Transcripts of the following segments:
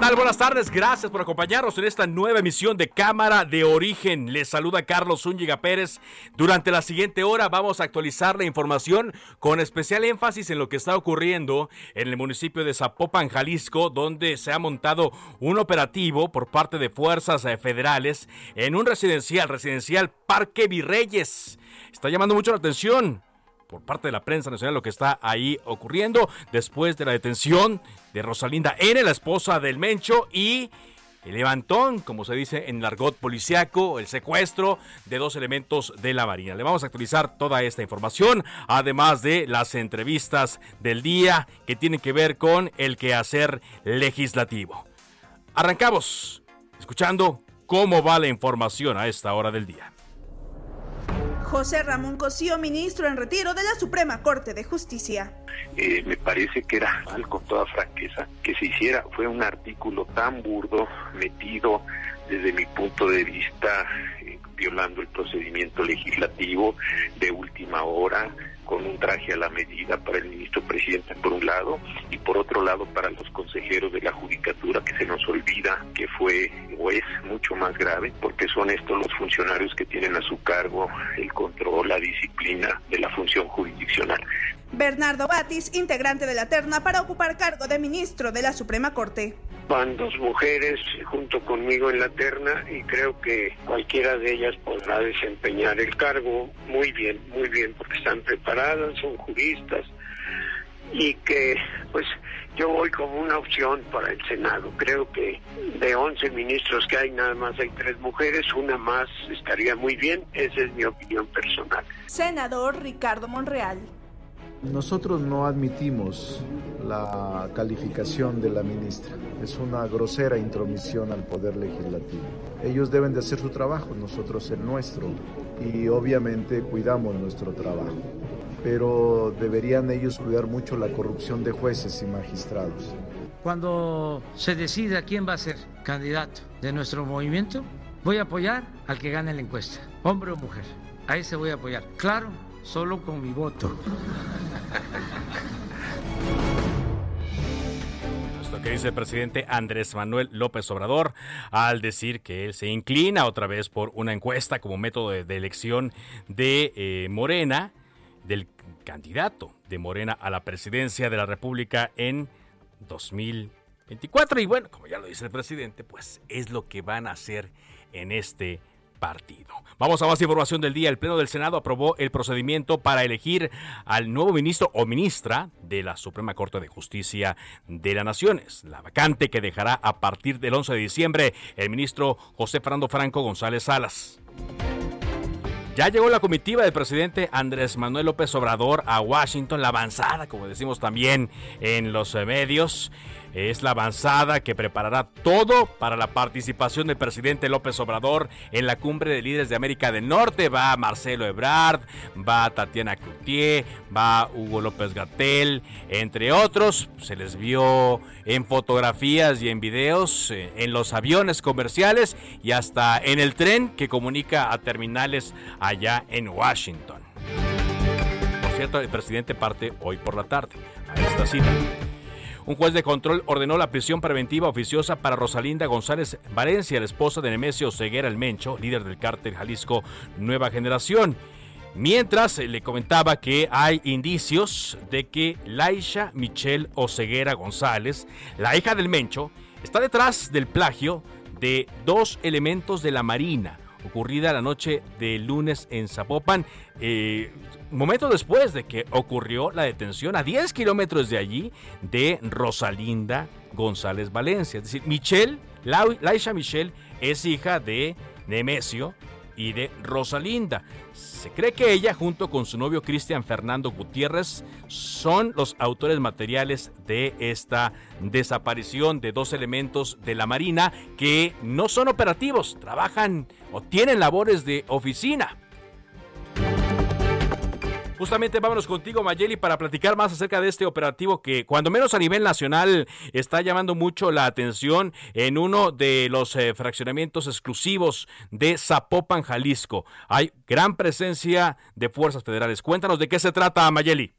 Tal? Buenas tardes, gracias por acompañarnos en esta nueva emisión de Cámara de Origen. Les saluda Carlos Zúñiga Pérez. Durante la siguiente hora vamos a actualizar la información con especial énfasis en lo que está ocurriendo en el municipio de Zapopan, Jalisco, donde se ha montado un operativo por parte de fuerzas eh, federales en un residencial, residencial Parque Virreyes. Está llamando mucho la atención por parte de la prensa nacional lo que está ahí ocurriendo después de la detención de Rosalinda N., la esposa del Mencho, y el levantón, como se dice en el argot policiaco, el secuestro de dos elementos de la Marina. Le vamos a actualizar toda esta información, además de las entrevistas del día que tienen que ver con el quehacer legislativo. Arrancamos escuchando cómo va la información a esta hora del día. José Ramón Cosío, ministro en retiro de la Suprema Corte de Justicia. Eh, me parece que era mal, con toda franqueza, que se hiciera, fue un artículo tan burdo, metido desde mi punto de vista, eh, violando el procedimiento legislativo de última hora, con un traje a la medida para el ministro presidente por un lado y por otro lado para los consejeros de la judicatura que se nos olvida que fue o es mucho más grave porque son estos los funcionarios que tienen a su cargo el control, la disciplina de la función jurisdiccional. Bernardo Batis, integrante de la terna para ocupar cargo de ministro de la Suprema Corte. Van dos mujeres junto conmigo en la terna y creo que cualquiera de ellas podrá desempeñar el cargo muy bien, muy bien, porque están preparadas, son juristas y que pues yo voy como una opción para el Senado. Creo que de 11 ministros que hay, nada más hay tres mujeres, una más estaría muy bien, esa es mi opinión personal. Senador Ricardo Monreal. Nosotros no admitimos la calificación de la ministra. Es una grosera intromisión al poder legislativo. Ellos deben de hacer su trabajo, nosotros el nuestro. Y obviamente cuidamos nuestro trabajo. Pero deberían ellos cuidar mucho la corrupción de jueces y magistrados. Cuando se decida quién va a ser candidato de nuestro movimiento, voy a apoyar al que gane la encuesta, hombre o mujer. A ese voy a apoyar. Claro, solo con mi voto. Que dice el presidente Andrés Manuel López Obrador al decir que él se inclina otra vez por una encuesta como método de, de elección de eh, Morena, del candidato de Morena a la presidencia de la República en 2024. Y bueno, como ya lo dice el presidente, pues es lo que van a hacer en este partido. Vamos a más información del día. El Pleno del Senado aprobó el procedimiento para elegir al nuevo ministro o ministra de la Suprema Corte de Justicia de la Nación. Es la vacante que dejará a partir del 11 de diciembre el ministro José Fernando Franco González Salas. Ya llegó la comitiva del presidente Andrés Manuel López Obrador a Washington, la avanzada, como decimos también en los medios. Es la avanzada que preparará todo para la participación del presidente López Obrador en la cumbre de líderes de América del Norte. Va Marcelo Ebrard, va Tatiana Cloutier, va Hugo López Gatel, entre otros. Se les vio en fotografías y en videos eh, en los aviones comerciales y hasta en el tren que comunica a terminales allá en Washington. Por cierto, el presidente parte hoy por la tarde a esta cita. Un juez de control ordenó la prisión preventiva oficiosa para Rosalinda González Valencia, la esposa de Nemesio Ceguera el Mencho, líder del cártel Jalisco Nueva Generación. Mientras le comentaba que hay indicios de que Laisha Michelle Oceguera González, la hija del Mencho, está detrás del plagio de dos elementos de la Marina ocurrida la noche del lunes en Zapopan, eh, momento después de que ocurrió la detención a 10 kilómetros de allí de Rosalinda González Valencia. Es decir, Michelle, Laisha Michelle es hija de Nemesio y de Rosalinda. Se cree que ella, junto con su novio Cristian Fernando Gutiérrez, son los autores materiales de esta desaparición de dos elementos de la Marina que no son operativos, trabajan o tienen labores de oficina. Justamente vámonos contigo, Mayeli, para platicar más acerca de este operativo que, cuando menos a nivel nacional, está llamando mucho la atención en uno de los eh, fraccionamientos exclusivos de Zapopan, Jalisco. Hay gran presencia de fuerzas federales. Cuéntanos de qué se trata, Mayeli.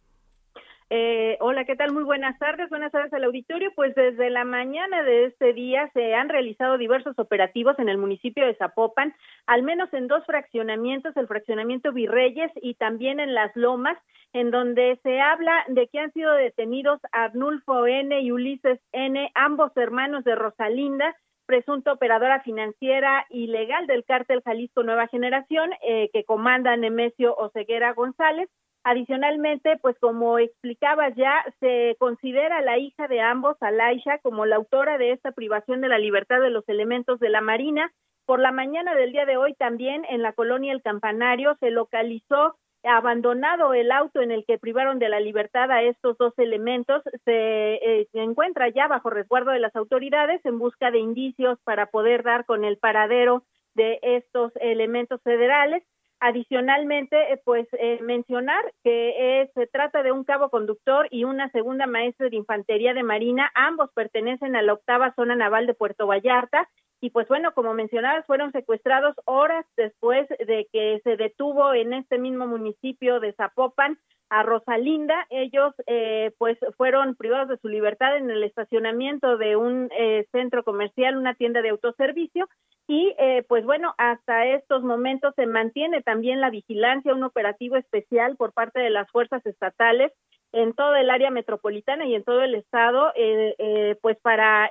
Eh, hola, ¿qué tal? Muy buenas tardes. Buenas tardes al auditorio. Pues desde la mañana de este día se han realizado diversos operativos en el municipio de Zapopan, al menos en dos fraccionamientos, el fraccionamiento Virreyes y también en Las Lomas, en donde se habla de que han sido detenidos Arnulfo N. y Ulises N., ambos hermanos de Rosalinda, presunta operadora financiera ilegal del cártel Jalisco Nueva Generación, eh, que comanda Nemesio Oseguera González. Adicionalmente, pues como explicaba ya, se considera la hija de ambos, Alaisha, como la autora de esta privación de la libertad de los elementos de la Marina. Por la mañana del día de hoy también en la colonia El Campanario se localizó abandonado el auto en el que privaron de la libertad a estos dos elementos, se, eh, encuentra ya bajo resguardo de las autoridades en busca de indicios para poder dar con el paradero de estos elementos federales. Adicionalmente, eh, pues eh, mencionar que se trata de un cabo conductor y una segunda maestra de infantería de marina. Ambos pertenecen a la octava zona naval de Puerto Vallarta. Y pues bueno, como mencionabas, fueron secuestrados horas después de que se detuvo en este mismo municipio de Zapopan a Rosalinda. Ellos eh, pues fueron privados de su libertad en el estacionamiento de un eh, centro comercial, una tienda de autoservicio. Y eh, pues bueno, hasta estos momentos se mantiene también la vigilancia, un operativo especial por parte de las fuerzas estatales en todo el área metropolitana y en todo el estado, pues para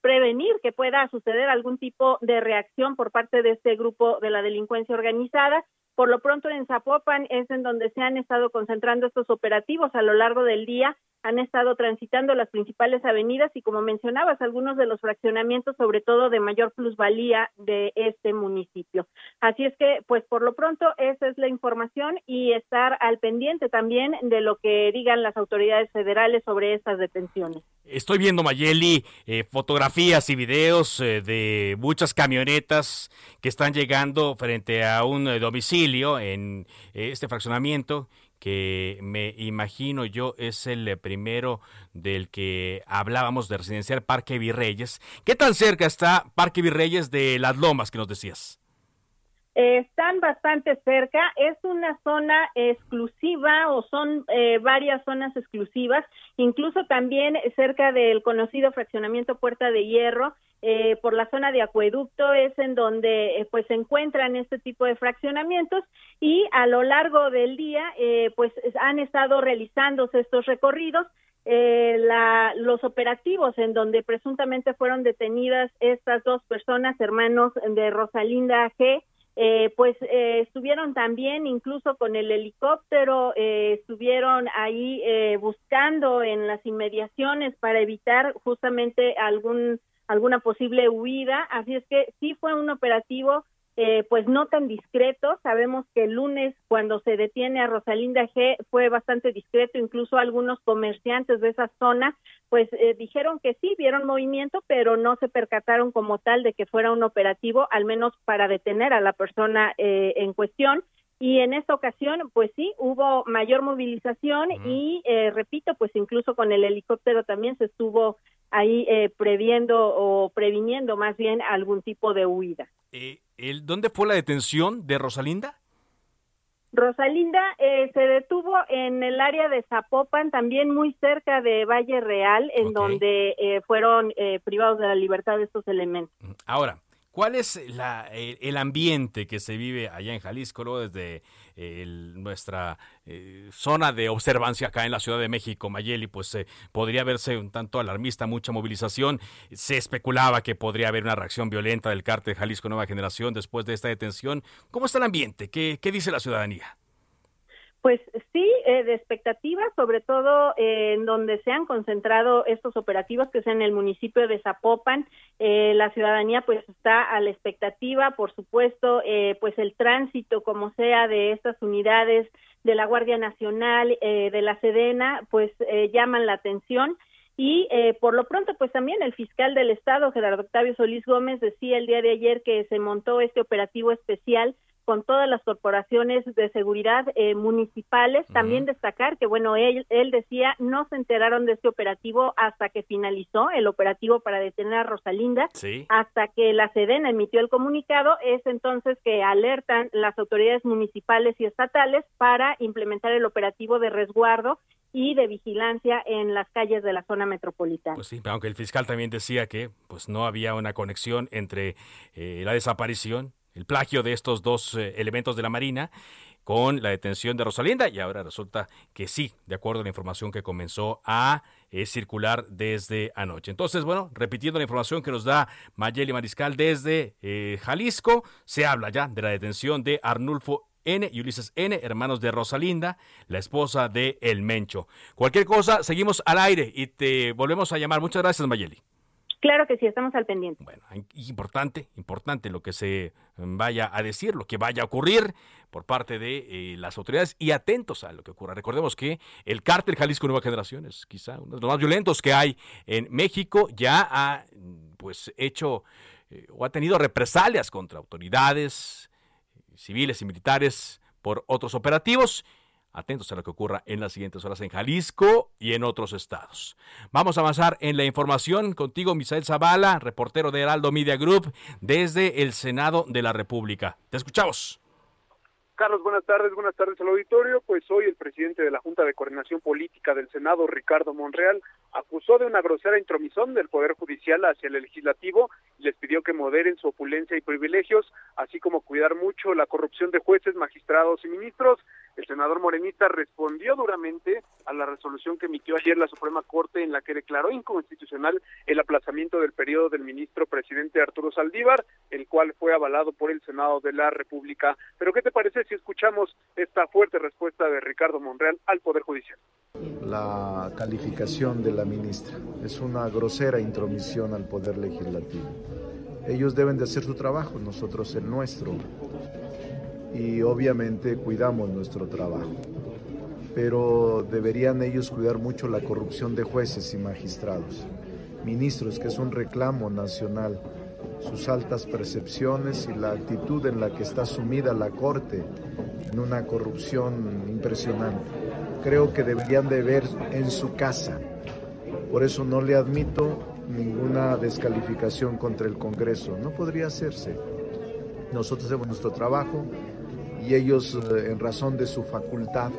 prevenir que pueda suceder algún tipo de reacción por parte de este grupo de la delincuencia organizada por lo pronto en Zapopan es en donde se han estado concentrando estos operativos a lo largo del día. Han estado transitando las principales avenidas y como mencionabas, algunos de los fraccionamientos, sobre todo de mayor plusvalía de este municipio. Así es que, pues por lo pronto, esa es la información y estar al pendiente también de lo que digan las autoridades federales sobre estas detenciones. Estoy viendo, Mayeli, eh, fotografías y videos eh, de muchas camionetas que están llegando frente a un eh, domicilio en este fraccionamiento que me imagino yo es el primero del que hablábamos de residencial Parque Virreyes. ¿Qué tan cerca está Parque Virreyes de Las Lomas que nos decías? están bastante cerca, es una zona exclusiva o son eh, varias zonas exclusivas, incluso también cerca del conocido fraccionamiento Puerta de Hierro, eh, por la zona de acueducto es en donde eh, pues se encuentran este tipo de fraccionamientos y a lo largo del día pues han estado realizándose estos recorridos la, los operativos en donde presuntamente fueron detenidas estas dos personas, hermanos de Rosalinda G., eh, pues eh, estuvieron también incluso con el helicóptero, eh, estuvieron ahí buscando en las inmediaciones para evitar justamente algún alguna posible huida, así es que sí fue un operativo eh, pues no tan discreto. Sabemos que el lunes cuando se detiene a Rosalinda G fue bastante discreto, incluso algunos comerciantes de esa zona pues eh, dijeron que sí, vieron movimiento, pero no se percataron como tal de que fuera un operativo, al menos para detener a la persona eh, en cuestión. Y en esta ocasión, pues sí, hubo mayor movilización y, repito, pues incluso con el helicóptero también se estuvo ahí previendo o previniendo más bien algún tipo de huida. ¿Dónde fue la detención de Rosalinda? Rosalinda eh, se detuvo en el área de Zapopan, también muy cerca de Valle Real, en donde eh, fueron eh, privados de la libertad estos elementos. Ahora, ¿Cuál es la, el, ambiente que se vive allá en Jalisco, luego desde nuestra eh, zona de observancia acá en la Ciudad de México, Mayeli? Pues eh, podría verse un tanto alarmista, mucha movilización. Se especulaba que podría haber una reacción violenta del cártel Jalisco Nueva Generación después de esta detención. ¿Cómo está el ambiente? ¿Qué, qué dice la ciudadanía? Pues sí, eh, de expectativas, sobre todo eh, en donde se han concentrado estos operativos, que es en el municipio de Zapopan. Eh, la ciudadanía pues está a la expectativa, por supuesto, pues el tránsito como sea de estas unidades de la Guardia Nacional, de la Sedena, pues llaman la atención. Y por lo pronto, pues también el fiscal del Estado, Gerardo Octavio Solís Gómez, decía el día de ayer que se montó este operativo especial con todas las corporaciones de seguridad eh, municipales. También destacar que, bueno, él, él decía, no se enteraron de este operativo hasta que finalizó el operativo para detener a Rosalinda, hasta que la Sedena emitió el comunicado, es entonces que alertan las autoridades municipales y estatales para implementar el operativo de resguardo y de vigilancia en las calles de la zona metropolitana. Pues sí, aunque el fiscal también decía que pues no había una conexión entre eh, la desaparición el plagio de estos dos eh, elementos de la Marina con la detención de Rosalinda y ahora resulta que sí, de acuerdo a la información que comenzó a eh, circular desde anoche. Entonces, bueno, repitiendo la información que nos da Mayeli Mariscal desde eh, Jalisco, se habla ya de la detención de Arnulfo N y Ulises N, hermanos de Rosalinda, la esposa de El Mencho. Cualquier cosa, seguimos al aire y te volvemos a llamar. Muchas gracias, Mayeli. Claro que sí, estamos al pendiente. Bueno, importante, importante lo que se vaya a decir, lo que vaya a ocurrir por parte de eh, las autoridades y atentos a lo que ocurra. Recordemos que el cártel Jalisco Nueva Generación es quizá uno de los más violentos que hay en México, ya ha pues hecho eh, o ha tenido represalias contra autoridades civiles y militares por otros operativos Atentos a lo que ocurra en las siguientes horas en Jalisco y en otros estados. Vamos a avanzar en la información contigo, Misael Zavala, reportero de Heraldo Media Group, desde el Senado de la República. Te escuchamos. Carlos, buenas tardes, buenas tardes al auditorio. Pues hoy el presidente de la Junta de Coordinación Política del Senado, Ricardo Monreal, acusó de una grosera intromisión del Poder Judicial hacia el Legislativo y les pidió que moderen su opulencia y privilegios, así como cuidar mucho la corrupción de jueces, magistrados y ministros. El senador morenista respondió duramente a la resolución que emitió ayer la Suprema Corte en la que declaró inconstitucional el aplazamiento del periodo del ministro presidente Arturo Saldívar, el cual fue avalado por el Senado de la República. Pero ¿qué te parece si escuchamos esta fuerte respuesta de Ricardo Monreal al Poder Judicial? La calificación de la ministra es una grosera intromisión al Poder Legislativo. Ellos deben de hacer su trabajo, nosotros el nuestro y obviamente cuidamos nuestro trabajo. Pero deberían ellos cuidar mucho la corrupción de jueces y magistrados, ministros, que es un reclamo nacional, sus altas percepciones y la actitud en la que está sumida la Corte en una corrupción impresionante. Creo que deberían de ver en su casa. Por eso no le admito ninguna descalificación contra el Congreso. No podría hacerse. Nosotros hacemos nuestro trabajo, y ellos, eh, en razón de su facultad,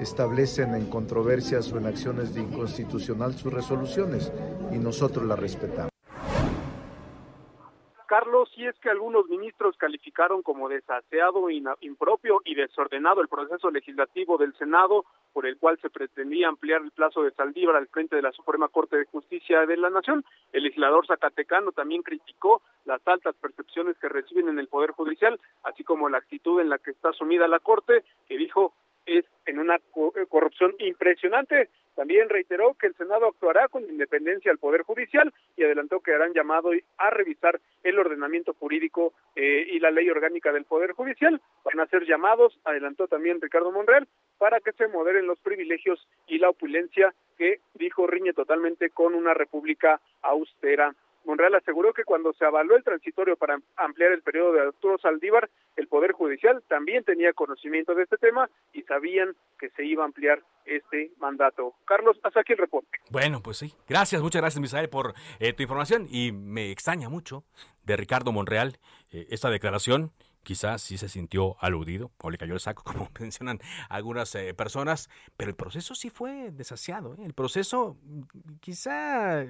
establecen en controversias o en acciones de inconstitucional sus resoluciones y nosotros las respetamos. Carlos, es que algunos ministros calificaron como desaseado, impropio y desordenado el proceso legislativo del Senado, por el cual se pretendía ampliar el plazo de Saldívar al frente de la Suprema Corte de Justicia de la Nación. El legislador zacatecano también criticó las altas percepciones que reciben en el Poder Judicial, así como la actitud en la que está sumida la Corte, que dijo es en una corrupción impresionante. También reiteró que el Senado actuará con independencia al Poder Judicial y adelantó que harán llamado a revisar el ordenamiento jurídico eh, y la ley orgánica del Poder Judicial. Van a ser llamados, adelantó también Ricardo Monreal, para que se moderen los privilegios y la opulencia que, dijo, riñe totalmente con una república austera. Monreal aseguró que cuando se avaló el transitorio para ampliar el periodo de Arturo Saldívar, el Poder Judicial también tenía conocimiento de este tema y sabían que se iba a ampliar este mandato. Carlos, hasta aquí el reporte. Bueno, pues sí. Gracias, muchas gracias, Misael, por eh, tu información. Y me extraña mucho de Ricardo Monreal eh, esta declaración. Quizás sí se sintió aludido o le cayó el saco, como mencionan algunas eh, personas, pero el proceso sí fue desasiado. El proceso quizá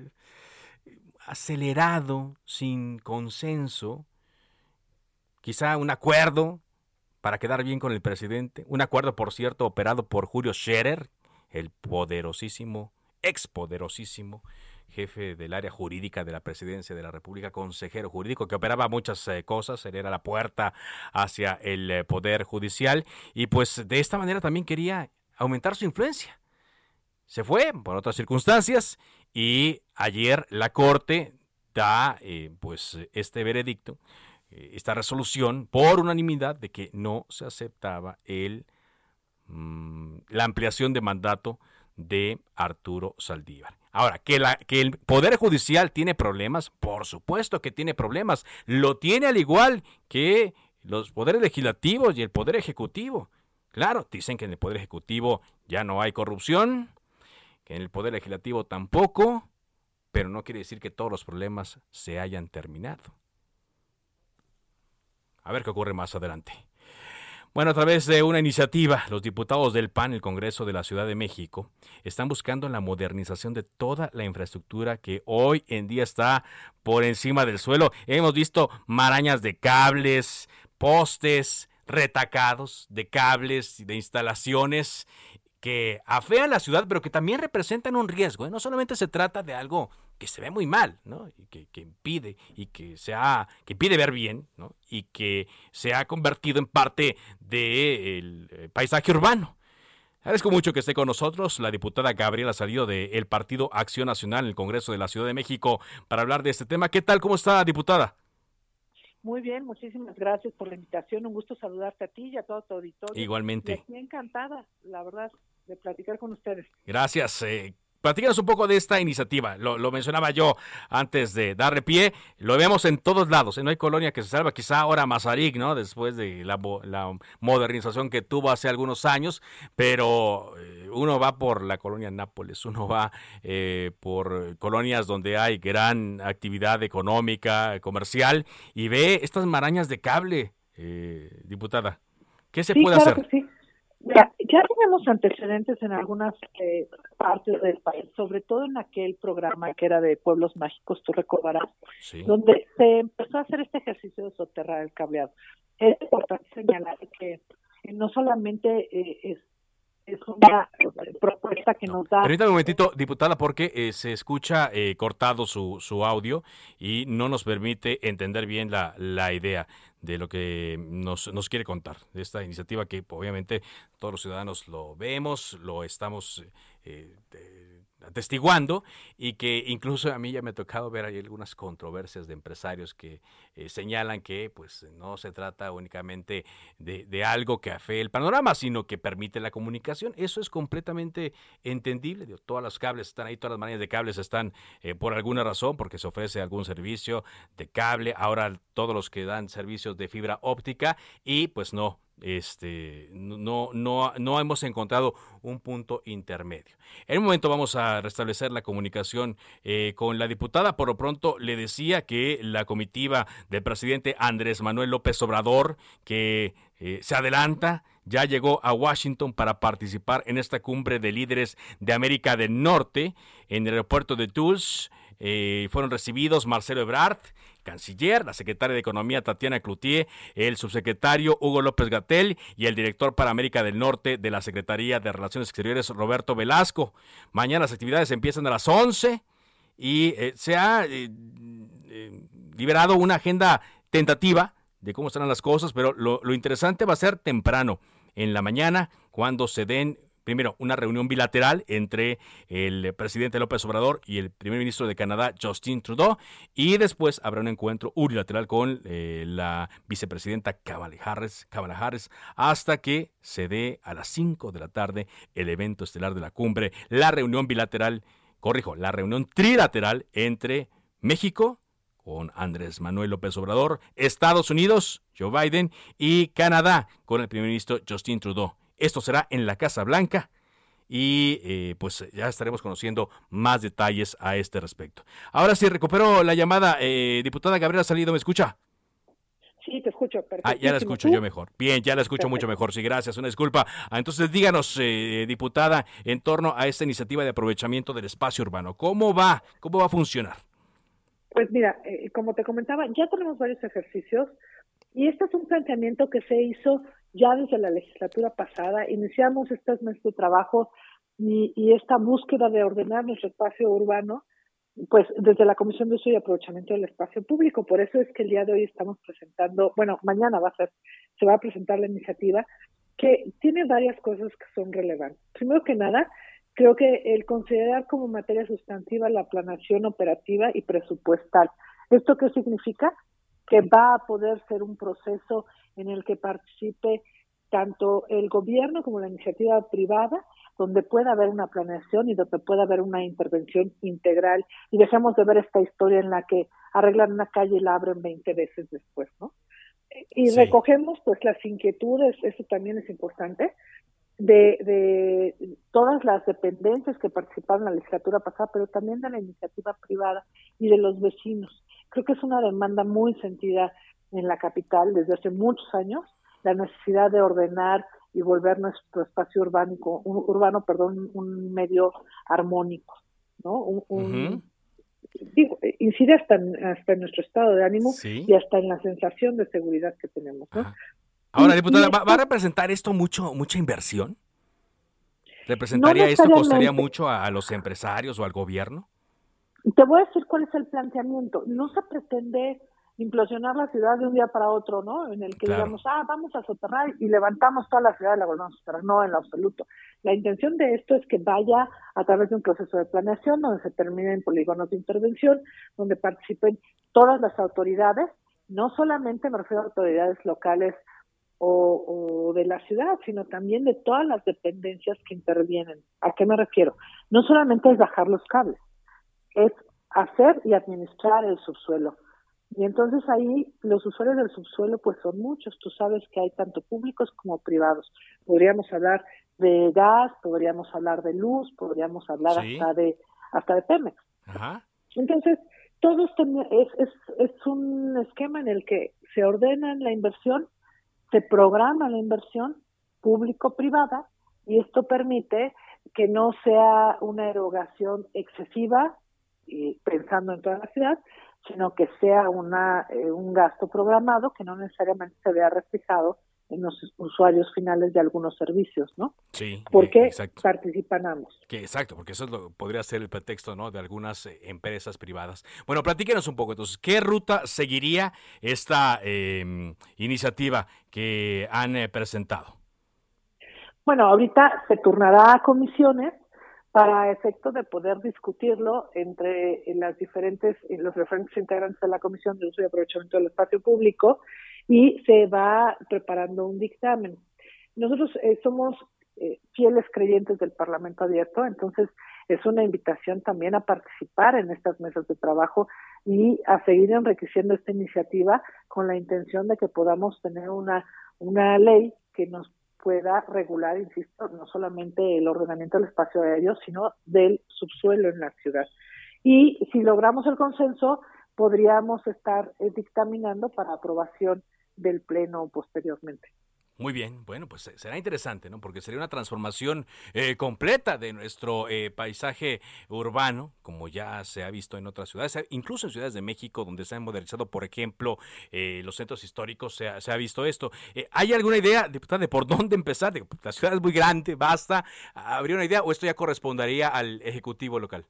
acelerado, sin consenso, quizá un acuerdo para quedar bien con el presidente, un acuerdo, por cierto, operado por Julio Scherer, el poderosísimo, expoderosísimo jefe del área jurídica de la presidencia de la República, consejero jurídico, que operaba muchas eh, cosas, él era la puerta hacia el eh, poder judicial y pues de esta manera también quería aumentar su influencia. Se fue por otras circunstancias y ayer la Corte da eh, pues este veredicto, esta resolución por unanimidad de que no se aceptaba el, mm, la ampliación de mandato de Arturo Saldívar. Ahora, que, la, que el Poder Judicial tiene problemas, por supuesto que tiene problemas. Lo tiene al igual que los poderes legislativos y el Poder Ejecutivo. Claro, dicen que en el Poder Ejecutivo ya no hay corrupción, que en el Poder Legislativo tampoco, pero no quiere decir que todos los problemas se hayan terminado. A ver qué ocurre más adelante. Bueno, a través de una iniciativa, los diputados del PAN, el Congreso de la Ciudad de México, están buscando la modernización de toda la infraestructura que hoy en día está por encima del suelo. Hemos visto marañas de cables, postes, retacados de cables, de instalaciones que afean la ciudad, pero que también representan un riesgo. ¿eh? No solamente se trata de algo que se ve muy mal, ¿no? Y que, impide y que se ha, que impide ver bien, ¿no? Y que se ha convertido en parte del eh, paisaje urbano. Agradezco mucho que esté con nosotros la diputada Gabriela Salido del Partido Acción Nacional en el Congreso de la Ciudad de México para hablar de este tema. ¿Qué tal? ¿Cómo está, diputada? Muy bien, muchísimas gracias por la invitación. Un gusto saludarte a ti y a todo tu auditorio. Igualmente. Encantada, la verdad de platicar con ustedes. Gracias. Eh, Platícanos un poco de esta iniciativa. Lo, mencionaba yo antes de darle pie. Lo vemos en todos lados. ¿eh? No hay colonia que se salva. Quizá ahora Mazarik, ¿no? Después de la, modernización que tuvo hace algunos años. Pero eh, uno va por la colonia Nápoles. Uno va por colonias donde hay gran actividad económica, comercial. Y ve estas marañas de cable, diputada. ¿Qué se puede hacer? Ya, tenemos antecedentes en algunas eh, partes del país, sobre todo en aquel programa que era de Pueblos Mágicos, tú recordarás, donde se empezó a hacer este ejercicio de soterrar el cableado. Es importante señalar que no solamente eh, es es una propuesta que nos da. Permítame un momentito, diputada, porque eh, se escucha eh, cortado su, su audio y no nos permite entender bien la, la idea de lo que nos, nos quiere contar, de esta iniciativa que obviamente todos los ciudadanos lo vemos, lo estamos eh, atestiguando y que incluso a mí ya me ha tocado ver ahí algunas controversias de empresarios que eh, señalan que pues no se trata únicamente de, algo que afee el panorama, sino que permite la comunicación. Eso es completamente entendible. todas las cables están ahí, todas las maneras de cables están eh, por alguna razón, porque se ofrece algún servicio de cable. Ahora todos los que dan servicios de fibra óptica y pues no, este, no, no, no hemos encontrado un punto intermedio. En un momento vamos a restablecer la comunicación eh, con la diputada. Por lo pronto le decía que la comitiva del presidente Andrés Manuel López Obrador, que eh, se adelanta, ya llegó a Washington para participar en esta cumbre de líderes de América del Norte en el aeropuerto de Tulsa. Eh, fueron recibidos Marcelo Ebrard, canciller, la secretaria de Economía Tatiana Cloutier, el subsecretario Hugo López Gatel y el director para América del Norte de la Secretaría de Relaciones Exteriores Roberto Velasco. Mañana las actividades empiezan a las 11 y eh, se ha eh, liberado una agenda tentativa de cómo estarán las cosas, pero lo interesante va a ser temprano, en la mañana, cuando se den primero, una reunión bilateral entre el presidente López Obrador y el primer ministro de Canadá, Justin Trudeau, y después habrá un encuentro unilateral con eh, la vicepresidenta Kamala hasta que se dé a las 5 de la tarde el evento estelar de la cumbre, la reunión bilateral, corrijo, la reunión trilateral entre México, con Andrés Manuel López Obrador, Estados Unidos, Joe Biden, y Canadá, con el primer ministro Justin Trudeau. Esto será en la Casa Blanca y eh, pues ya estaremos conociendo más detalles a este respecto. Ahora sí, recupero la llamada. Eh, diputada Gabriela Salido, ¿me escucha? Sí, te escucho. Ah, ya la escucho yo mejor. Bien, ya la escucho mucho mejor. Sí, gracias. Una disculpa. Ah, entonces, díganos, eh, diputada, en torno a esta iniciativa de aprovechamiento del espacio urbano. ¿Cómo va? ¿Cómo va a funcionar? Pues mira, como te comentaba, ya tenemos varios ejercicios Y este es un planteamiento que se hizo ya desde la legislatura pasada. Iniciamos estos meses de trabajo y, y esta búsqueda de ordenar nuestro espacio urbano pues desde la Comisión de Uso y Aprovechamiento del Espacio Público. Por eso es que el día de hoy estamos presentando, bueno, mañana va a ser, se va a presentar la iniciativa que tiene varias cosas que son relevantes. Primero que nada, creo que el considerar como materia sustantiva la planación operativa y presupuestal. ¿Esto qué significa? Que va a poder ser un proceso en el que participe tanto el gobierno como la iniciativa privada donde pueda haber una planeación y donde pueda haber una intervención integral y dejemos de ver esta historia en la que arreglan una calle y la abren 20 veces después, ¿no? Y recogemos pues las inquietudes, eso también es importante, de, de todas las dependencias que participaron en la legislatura pasada, pero también de la iniciativa privada y de los vecinos. Creo que es una demanda muy sentida en la capital desde hace muchos años, la necesidad de ordenar y volver nuestro espacio urbano, urbano perdón, un medio armónico, ¿no? Un, digo, incide hasta en, hasta en nuestro estado de ánimo y hasta en la sensación de seguridad que tenemos, ¿no? Ahora, diputada, ¿va, a representar esto mucho mucha inversión? ¿Representaría esto, costaría mucho a los empresarios o al gobierno? Te voy a decir cuál es el planteamiento. No se pretende implosionar la ciudad de un día para otro, ¿no? En el que digamos, ah, vamos a soterrar y levantamos toda la ciudad y la volvemos a soterrar. No, en lo absoluto. La intención de esto es que vaya a través de un proceso de planeación donde se terminen polígonos de intervención, donde participen todas las autoridades, no solamente me refiero a autoridades locales o, o, de la ciudad, sino también de todas las dependencias que intervienen. ¿A qué me refiero? No solamente es bajar los cables, es hacer y administrar el subsuelo y entonces ahí los usuarios del subsuelo pues son muchos, tú sabes que hay tanto públicos como privados. Podríamos hablar de gas, podríamos hablar de luz, podríamos hablar hasta de hasta de Pemex. Entonces, todo es, es, es un esquema en el que se ordena la inversión, se programa la inversión público-privada y esto permite que no sea una erogación excesiva, y pensando en toda la ciudad, sino que sea una, eh, un gasto programado que no necesariamente se vea reflejado en los usuarios finales de algunos servicios, ¿no? Sí. Porque participan ambos. Que exacto, porque eso lo, podría ser el pretexto, ¿no? De algunas eh, empresas privadas. Bueno, platíquenos un poco entonces, ¿qué ruta seguiría esta em, iniciativa que han eh, presentado? Bueno, ahorita se turnará a comisiones para efecto de poder discutirlo entre las diferentes, los diferentes integrantes de la Comisión de Uso y Aprovechamiento del Espacio Público y se va preparando un dictamen. Nosotros eh, somos eh, fieles creyentes del Parlamento abierto, entonces es una invitación también a participar en estas mesas de trabajo y a seguir enriqueciendo esta iniciativa con la intención de que podamos tener una, una ley que nos pueda regular, insisto, no solamente el ordenamiento del espacio aéreo, sino del subsuelo en la ciudad. Y si logramos el consenso, podríamos estar eh, dictaminando para aprobación del Pleno posteriormente. Muy bien, bueno, pues eh, será interesante, ¿no? Porque sería una transformación eh, completa de nuestro eh, paisaje urbano, como ya se ha visto en otras ciudades, incluso en ciudades de México, donde se han modernizado, por ejemplo, los centros históricos, se ha, visto esto. ¿Hay alguna idea, diputada, de por dónde empezar? la ciudad es muy grande, basta. ¿Habría una idea o esto ya correspondería al Ejecutivo local?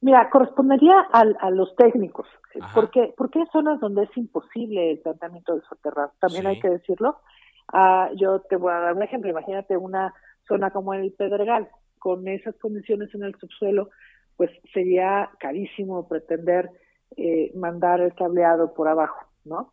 Mira, correspondería a los técnicos, porque, porque hay zonas donde es imposible el tratamiento del soterrado, también hay que decirlo. Ah, yo te voy a dar un ejemplo, imagínate una zona como el Pedregal, con esas condiciones en el subsuelo, pues sería carísimo pretender eh, mandar el cableado por abajo, ¿no?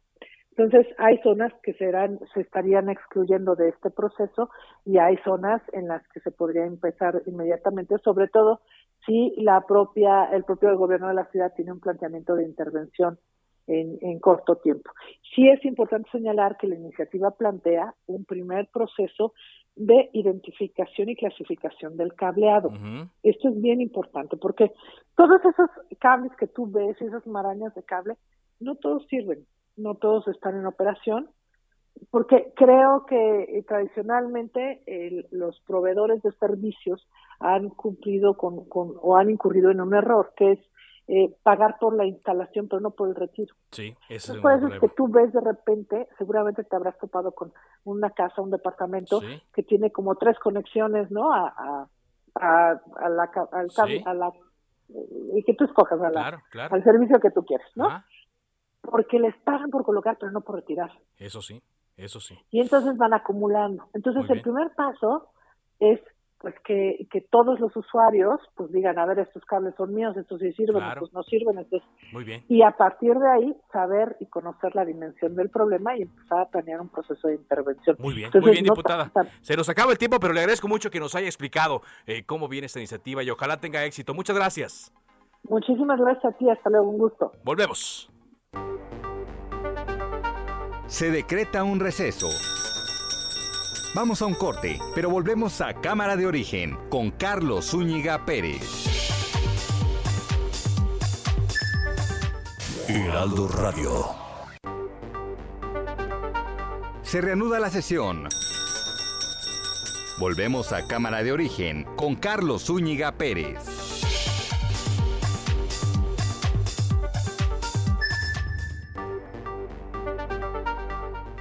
Entonces, hay zonas que serán, se estarían excluyendo de este proceso y hay zonas en las que se podría empezar inmediatamente, sobre todo si la propia, el propio gobierno de la ciudad tiene un planteamiento de intervención en, corto tiempo. Sí es importante señalar que la iniciativa plantea un primer proceso de identificación y clasificación del cableado. Esto es bien importante porque todos esos cables que tú ves, esas marañas de cable, no todos sirven, no todos están en operación, porque creo que eh, tradicionalmente los proveedores de servicios han cumplido con, con, o han incurrido en un error, que es eh, pagar por la instalación, pero no por el retiro. Sí, eso es por eso es que tú ves de repente, seguramente te habrás topado con una casa, un departamento que tiene como tres conexiones, ¿no? A, a, a, la, al a la y que tú escojas al servicio que tú quieres, ¿no? Porque les pagan por colocar, pero no por retirar. Eso sí, eso sí. Y entonces van acumulando. Entonces el primer paso es pues que, que todos los usuarios pues digan, a ver, estos cables son míos, estos sí sirven, estos no sirven, Muy bien. y a partir de ahí saber y conocer la dimensión del problema y empezar a planear un proceso de intervención. Muy bien, muy bien, diputada. Se nos acaba el tiempo, pero le agradezco mucho que nos haya explicado eh, cómo viene esta iniciativa y ojalá tenga éxito. Muchas gracias. Muchísimas gracias a ti, hasta luego, un gusto. Volvemos. Se decreta un receso. Vamos a un corte, pero volvemos a Cámara de Origen con Carlos Zúñiga Pérez. Heraldo Radio. Se reanuda la sesión. Volvemos a Cámara de Origen con Carlos Zúñiga Pérez.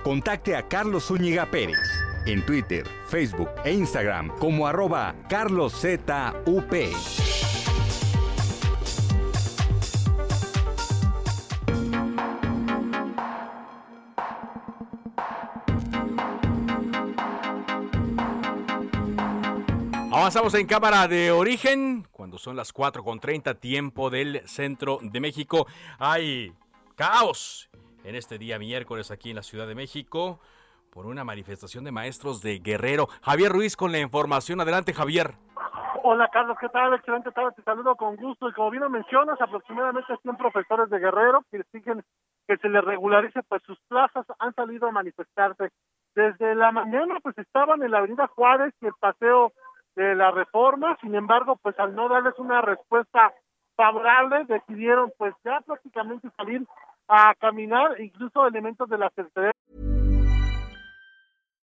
Contacte a Carlos Zúñiga Pérez en Twitter, Facebook e Instagram como arroba carloszup. Avanzamos en cámara de origen, cuando son las 4.30 tiempo del centro de México. Hay caos en este día miércoles aquí en la Ciudad de México por una manifestación de maestros de Guerrero. Javier Ruiz con la información. Adelante, Javier. Hola Carlos, ¿qué tal? Excelente tarde, te saludo con gusto. Y como bien mencionas, aproximadamente 100 profesores de Guerrero que exigen que se les regularice pues sus plazas han salido a manifestarse. Desde la mañana pues estaban en la avenida Juárez y el paseo de la reforma, sin embargo pues al no darles una respuesta favorable decidieron pues ya prácticamente salir a caminar, incluso elementos de la Secretaría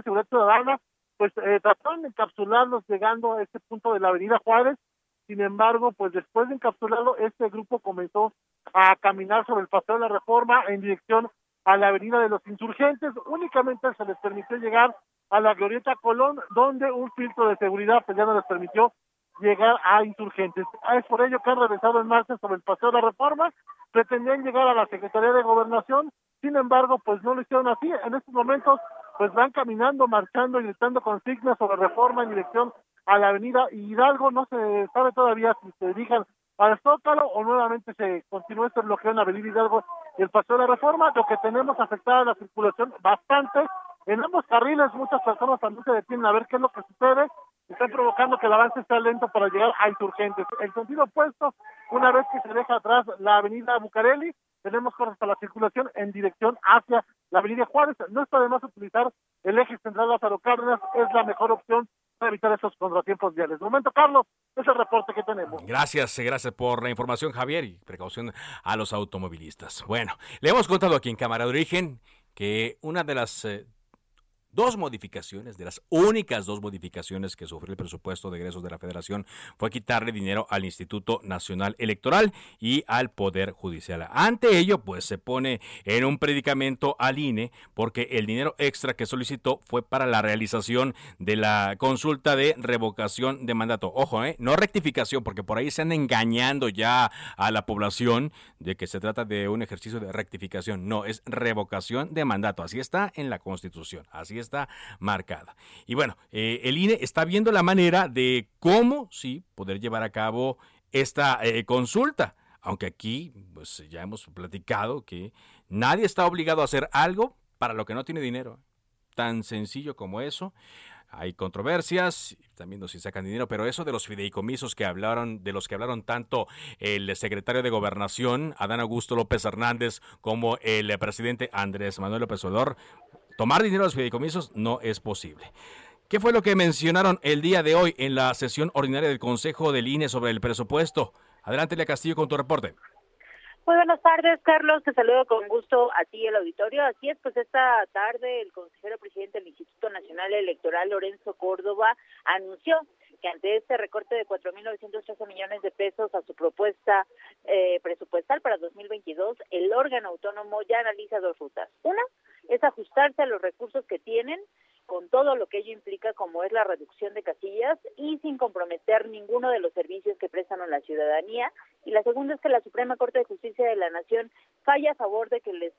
Seguridad Ciudadana, pues eh, trataron de encapsularlos llegando a este punto de la Avenida Juárez. Sin embargo, pues después de encapsularlo, este grupo comenzó a caminar sobre el paseo de la Reforma en dirección a la Avenida de los Insurgentes. Únicamente se les permitió llegar a la Glorieta Colón, donde un filtro de seguridad pues ya no les permitió llegar a insurgentes. Es por ello que han regresado en marcha sobre el paseo de la reforma, pretendían llegar a la Secretaría de Gobernación, sin embargo, pues no lo hicieron así. En estos momentos pues van caminando, marchando y gritando consignas sobre reforma en dirección a la avenida Hidalgo. No se sabe todavía si se dirijan al Zócalo o nuevamente se continúa este bloqueo en la avenida Hidalgo y el paseo de la reforma. Lo que tenemos afectada la circulación bastante. En ambos carriles muchas personas también se detienen a ver qué es lo que sucede. Están provocando que el avance sea lento para llegar a insurgentes. El sentido opuesto, una vez que se deja atrás la avenida Bucareli, tenemos cosas para la circulación en dirección hacia la avenida Juárez. No está de más utilizar el eje central Lázaro Cárdenas, es la mejor opción para evitar esos contratiempos viales. De momento, Carlos, es el reporte que tenemos. Gracias, gracias por la información, Javier, y precaución a los automovilistas. Bueno, le hemos contado aquí en Cámara de Origen que una de las eh, dos modificaciones, de las únicas dos modificaciones que sufrió el presupuesto de egresos de la Federación, fue quitarle dinero al Instituto Nacional Electoral y al Poder Judicial. Ante ello, pues se pone en un predicamento al INE porque el dinero extra que solicitó fue para la realización de la consulta de revocación de mandato. Ojo, ¿eh? no rectificación, porque por ahí se han engañando ya a la población de que se trata de un ejercicio de rectificación. No, es revocación de mandato. Así está en la Constitución. Así está marcada. Y bueno, eh, el INE está viendo la manera de cómo, sí, poder llevar a cabo esta eh, consulta. Aunque aquí, pues ya hemos platicado que nadie está obligado a hacer algo para lo que no tiene dinero. Tan sencillo como eso. hay controversias, también si sacan dinero, pero eso de los fideicomisos que hablaron, de los que hablaron tanto el secretario de Gobernación, Adán Augusto López Hernández, como el presidente Andrés Manuel López Obrador, tomar dinero de los fideicomisos no es posible. ¿Qué fue lo que mencionaron el día de hoy en la sesión ordinaria del Consejo del INE sobre el presupuesto? Adelante, Lea Castillo, con tu reporte. Muy buenas tardes, Carlos. Te saludo con gusto a ti el auditorio. Así es, pues esta tarde el consejero presidente del Instituto Nacional Electoral, Lorenzo Córdoba, anunció que ante este recorte de 4.913 millones de pesos a su propuesta eh, presupuestal para 2022, el órgano autónomo ya analiza dos rutas. Una es ajustarse a los recursos que tienen con todo lo que ello implica como es la reducción de casillas y sin comprometer ninguno de los servicios que prestan a la ciudadanía. Y la segunda es que la Suprema Corte de Justicia de la Nación falla a favor de que les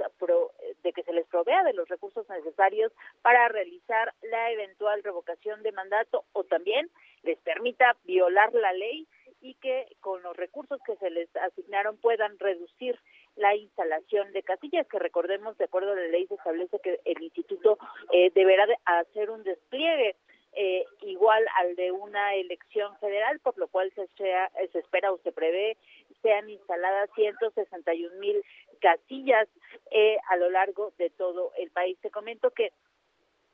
de que se les provea de los recursos necesarios para realizar la eventual revocación de mandato o también les permita violar la ley y que con los recursos que se les asignaron puedan reducir la instalación de casillas, que recordemos, de acuerdo a la ley, se establece que el instituto eh, deberá de hacer un despliegue eh, igual al de una elección federal, por lo cual se, se espera o se prevé sean instaladas 161 mil casillas eh, a lo largo de todo el país. Te comento que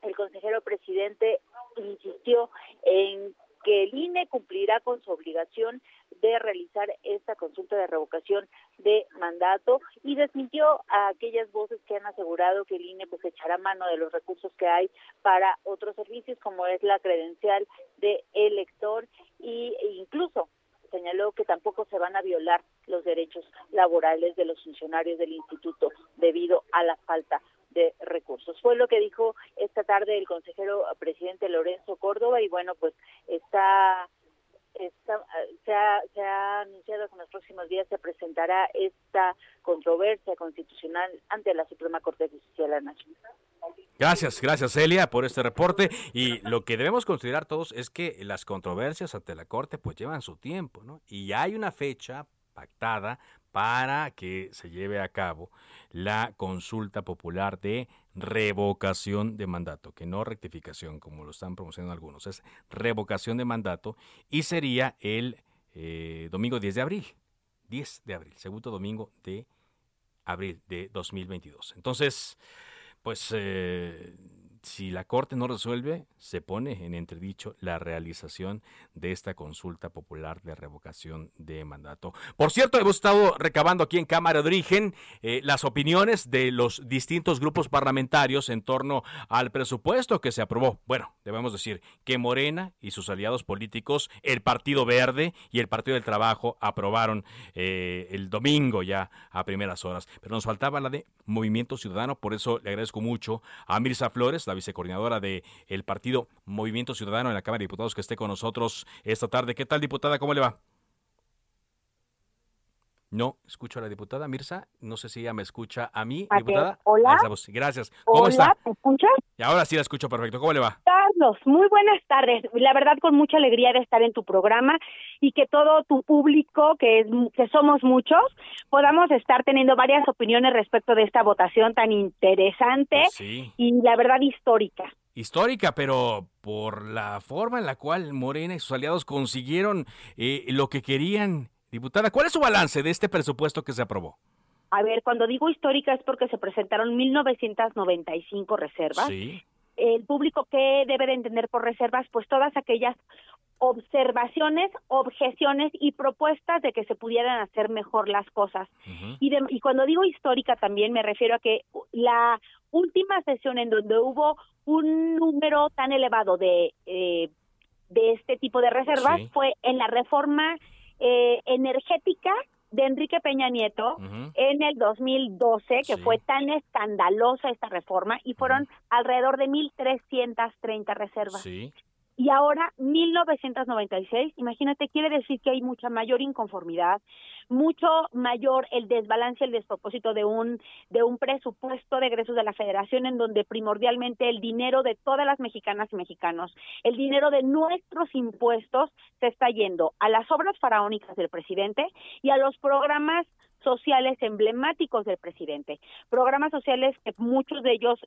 el consejero presidente insistió en que el INE cumplirá con su obligación de realizar esta consulta de revocación de mandato. Y desmintió a aquellas voces que han asegurado que el INE pues echará mano de los recursos que hay para otros servicios como es la credencial de elector e incluso señaló que tampoco se van a violar los derechos laborales de los funcionarios del instituto debido a la falta de recursos. Fue lo que dijo esta tarde el consejero presidente Lorenzo Córdoba y bueno, pues está, está se, ha, se ha anunciado que en los próximos días se presentará esta controversia constitucional ante la Suprema Corte de Justicia de la Nación. Gracias, gracias Celia por este reporte. Y lo que debemos considerar todos es que las controversias ante la Corte pues llevan su tiempo, ¿no? Y hay una fecha pactada para que se lleve a cabo la consulta popular de revocación de mandato, que no rectificación, como lo están promocionando algunos, es revocación de mandato y sería el eh, domingo 10 de abril, 10 de abril, segundo domingo de abril de 2022. Entonces, pues eh, si la Corte no resuelve, se pone en entredicho la realización de esta consulta popular de revocación de mandato. Por cierto, hemos estado recabando aquí en Cámara de Origen eh, las opiniones de los distintos grupos parlamentarios en torno al presupuesto que se aprobó. Bueno, debemos decir que Morena y sus aliados políticos, el Partido Verde y el Partido del Trabajo aprobaron eh, el domingo ya a primeras horas. Pero nos faltaba la de Movimiento Ciudadano, por eso le agradezco mucho a Mirza Flores, la vicecoordinadora del el partido Movimiento Ciudadano en la Cámara de Diputados, que esté con nosotros esta tarde. ¿Qué tal, diputada? ¿Cómo le va? No, escucho a la diputada Mirza. No sé si ella me escucha a mí, diputada. Hola. Gracias. ¿Cómo Hola, está? ¿me escuchas? Y ahora sí la escucho perfecto. ¿Cómo le va? Carlos, muy buenas tardes. La verdad, con mucha alegría de estar en tu programa y que todo tu público, que, es, que somos muchos, podamos estar teniendo varias opiniones respecto de esta votación tan interesante Sí. y la verdad histórica. Histórica, pero por la forma en la cual Morena y sus aliados consiguieron eh, lo que querían. Diputada, ¿cuál es su balance de este presupuesto que se aprobó? A ver, cuando digo histórica es porque se presentaron 1995 reservas. Sí. El público que debe de entender por reservas, pues todas aquellas observaciones, objeciones y propuestas de que se pudieran hacer mejor las cosas. y, de- y cuando digo histórica también me refiero a que la última sesión en donde hubo un número tan elevado de, eh, de este tipo de reservas Sí. fue en la reforma eh, energética de Enrique Peña Nieto en el 2012, que fue tan escandalosa esta reforma, y fueron alrededor de 1.330 reservas. Sí. Y ahora, 1996, imagínate, quiere decir que hay mucha mayor inconformidad, mucho mayor el desbalance, el despropósito de un, de un presupuesto de egresos de la federación en donde primordialmente el dinero de todas las mexicanas y mexicanos, el dinero de nuestros impuestos se está yendo a las obras faraónicas del presidente y a los programas sociales emblemáticos del presidente. Programas sociales que muchos de ellos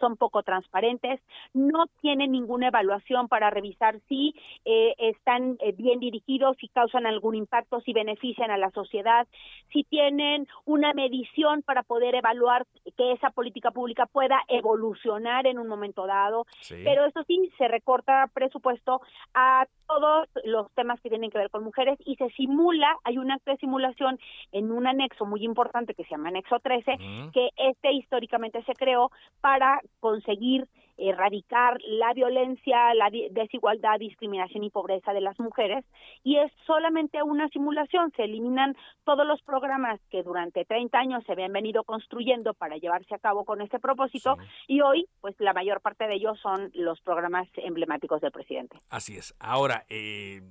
son poco transparentes, no tienen ninguna evaluación para revisar si eh, están eh, bien dirigidos, si causan algún impacto, si benefician a la sociedad, si tienen una medición para poder evaluar que esa política pública pueda evolucionar en un momento dado. Pero eso sí, se recorta presupuesto a todos los temas que tienen que ver con mujeres y se simula, hay un acto de simulación en un anexo muy importante que se llama anexo 13, que este históricamente se creó para conseguir erradicar la violencia, la desigualdad, discriminación y pobreza de las mujeres y es solamente una simulación, se eliminan todos los programas que durante 30 años se habían venido construyendo para llevarse a cabo con este propósito y hoy pues la mayor parte de ellos son los programas emblemáticos del presidente. Así es. Ahora, eh,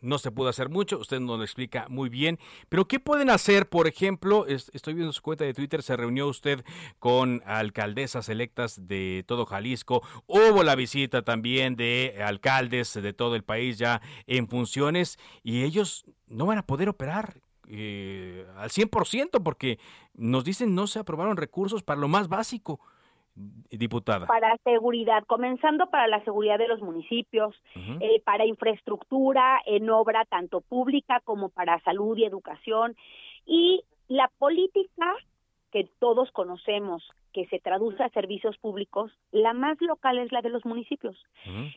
no se pudo hacer mucho, usted nos lo explica muy bien, pero ¿qué pueden hacer? Por ejemplo, estoy viendo su cuenta de Twitter, se reunió usted con alcaldesas electas de todo Jalisco, hubo la visita también de alcaldes de todo el país ya en funciones y ellos no van a poder operar. Eh, al 100% porque nos dicen no se aprobaron recursos para lo más básico diputada? Para seguridad, comenzando para la seguridad de los municipios, eh, para infraestructura en obra tanto pública como para salud y educación. Y la política que todos conocemos, que se traduce a servicios públicos, la más local es la de los municipios.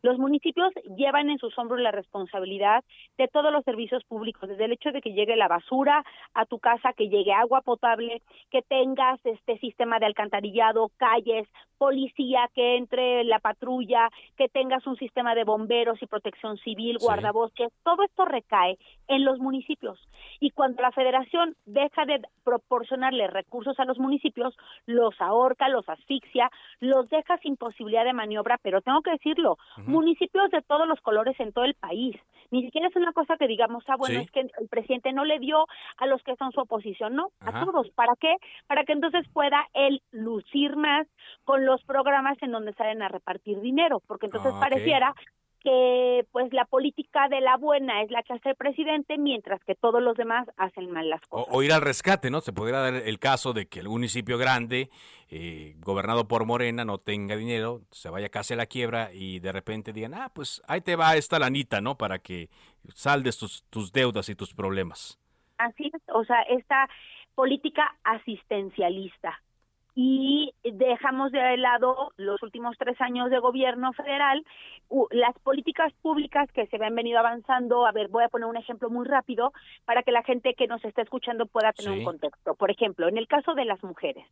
Los municipios llevan en sus hombros la responsabilidad de todos los servicios públicos, desde el hecho de que llegue la basura a tu casa, que llegue agua potable, que tengas este sistema de alcantarillado, calles, policía que entre la patrulla, que tengas un sistema de bomberos y protección civil, guardabosques, todo esto recae en los municipios. Y cuando la federación deja de proporcionarle recursos a los municipios, los ahorra los asfixia, los deja sin posibilidad de maniobra, pero tengo que decirlo, municipios de todos los colores en todo el país. Ni siquiera es una cosa que digamos, ah, bueno, es que el presidente no le dio a los que son su oposición, no, a todos. ¿Para qué? Para que entonces pueda él lucir más con los programas en donde salen a repartir dinero, porque entonces ah, pareciera que pues la política de la buena es la que hace el presidente, mientras que todos los demás hacen mal las cosas. O, ir al rescate, ¿no? Se podría dar el caso de que el municipio grande, eh, gobernado por Morena, no tenga dinero, se vaya casi a la quiebra y de repente digan, ah, pues ahí te va esta lanita, ¿no? Para que saldes tus, tus deudas y tus problemas. Así es, o sea, esta política asistencialista y dejamos de lado los últimos tres años de gobierno federal, las políticas públicas que se han venido avanzando. A ver, voy a poner un ejemplo muy rápido para que la gente que nos está escuchando pueda tener un contexto. Por ejemplo, en el caso de las mujeres,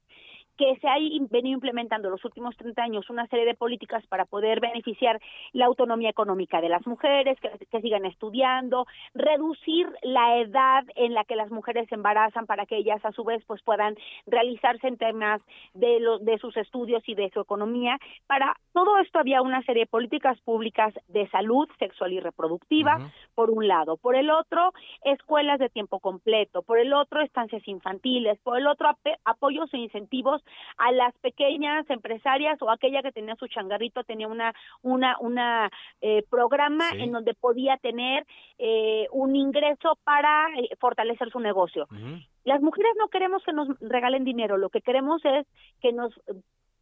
que se ha venido implementando los últimos 30 años una serie de políticas para poder beneficiar la autonomía económica de las mujeres, que, sigan estudiando, reducir la edad en la que las mujeres se embarazan para que ellas a su vez pues puedan realizarse en temas de, de sus estudios y de su economía. Para todo esto había una serie de políticas públicas de salud sexual y reproductiva, por un lado. Por el otro, escuelas de tiempo completo. Por el otro, estancias infantiles. Por el otro, apoyos e incentivos a las pequeñas empresarias o aquella que tenía su changarrito tenía una una una eh, programa en donde podía tener eh, un ingreso para eh, fortalecer su negocio. Las mujeres no queremos que nos regalen dinero, lo que queremos es que nos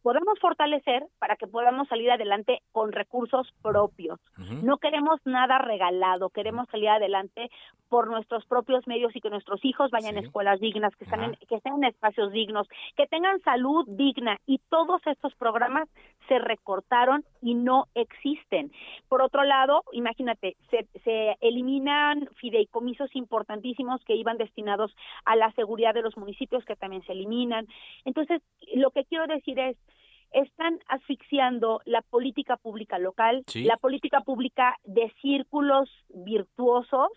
podamos fortalecer para que podamos salir adelante con recursos propios. No queremos nada regalado, queremos salir adelante por nuestros propios medios y que nuestros hijos vayan a escuelas dignas, que estén, en, que estén en espacios dignos, que tengan salud digna y todos estos programas se recortaron y no existen. Por otro lado, imagínate, se, se eliminan fideicomisos importantísimos que iban destinados a la seguridad de los municipios que también se eliminan. Entonces, lo que quiero decir es, están asfixiando la política pública local, la política pública de círculos virtuosos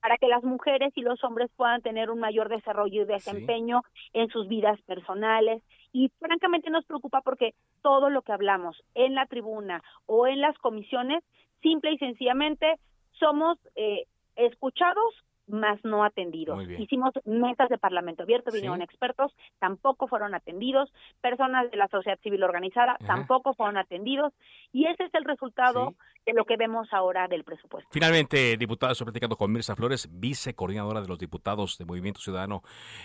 para que las mujeres y los hombres puedan tener un mayor desarrollo y desempeño en sus vidas personales. Y francamente nos preocupa porque todo lo que hablamos en la tribuna o en las comisiones, simple y sencillamente somos eh, escuchados más no atendidos. Hicimos mesas de Parlamento abierto, vinieron expertos, tampoco fueron atendidos, personas de la sociedad civil organizada tampoco fueron atendidos y ese es el resultado de lo que vemos ahora del presupuesto. Finalmente, diputada, estoy platicando con Mirza Flores, vicecoordinadora de los diputados de Movimiento Ciudadano